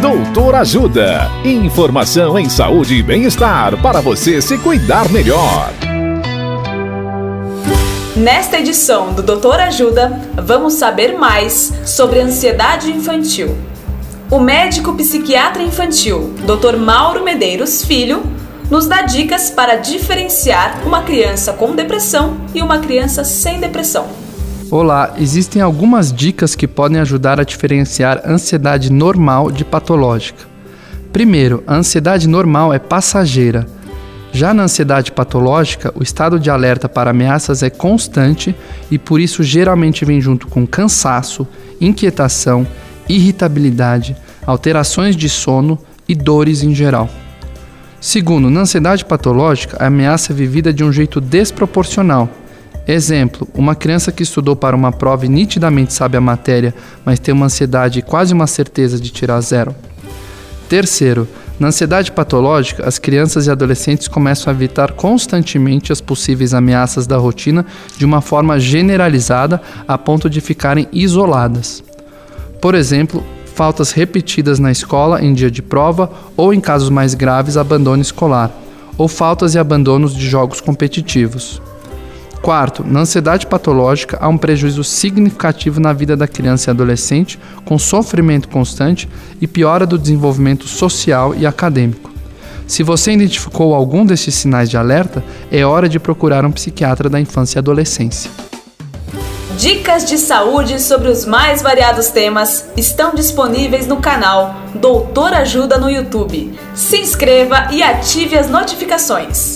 Doutor Ajuda. Informação em saúde e bem-estar para você se cuidar melhor. Nesta edição do Doutor Ajuda, vamos saber mais sobre ansiedade infantil. O médico psiquiatra infantil, Dr. Mauro Medeiros Filho, nos dá dicas para diferenciar uma criança com depressão e uma criança sem depressão. Olá, existem algumas dicas que podem ajudar a diferenciar ansiedade normal de patológica. Primeiro, a ansiedade normal é passageira. Já na ansiedade patológica, o estado de alerta para ameaças é constante e por isso geralmente vem junto com cansaço, inquietação, irritabilidade, alterações de sono e dores em geral. Segundo, na ansiedade patológica, a ameaça é vivida de um jeito desproporcional Exemplo: uma criança que estudou para uma prova e nitidamente sabe a matéria, mas tem uma ansiedade e quase uma certeza de tirar zero. Terceiro, na ansiedade patológica, as crianças e adolescentes começam a evitar constantemente as possíveis ameaças da rotina de uma forma generalizada a ponto de ficarem isoladas. Por exemplo, faltas repetidas na escola em dia de prova ou, em casos mais graves, abandono escolar, ou faltas e abandonos de jogos competitivos. Quarto, na ansiedade patológica há um prejuízo significativo na vida da criança e adolescente, com sofrimento constante e piora do desenvolvimento social e acadêmico. Se você identificou algum desses sinais de alerta, é hora de procurar um psiquiatra da infância e adolescência. Dicas de saúde sobre os mais variados temas estão disponíveis no canal Doutor Ajuda no YouTube. Se inscreva e ative as notificações.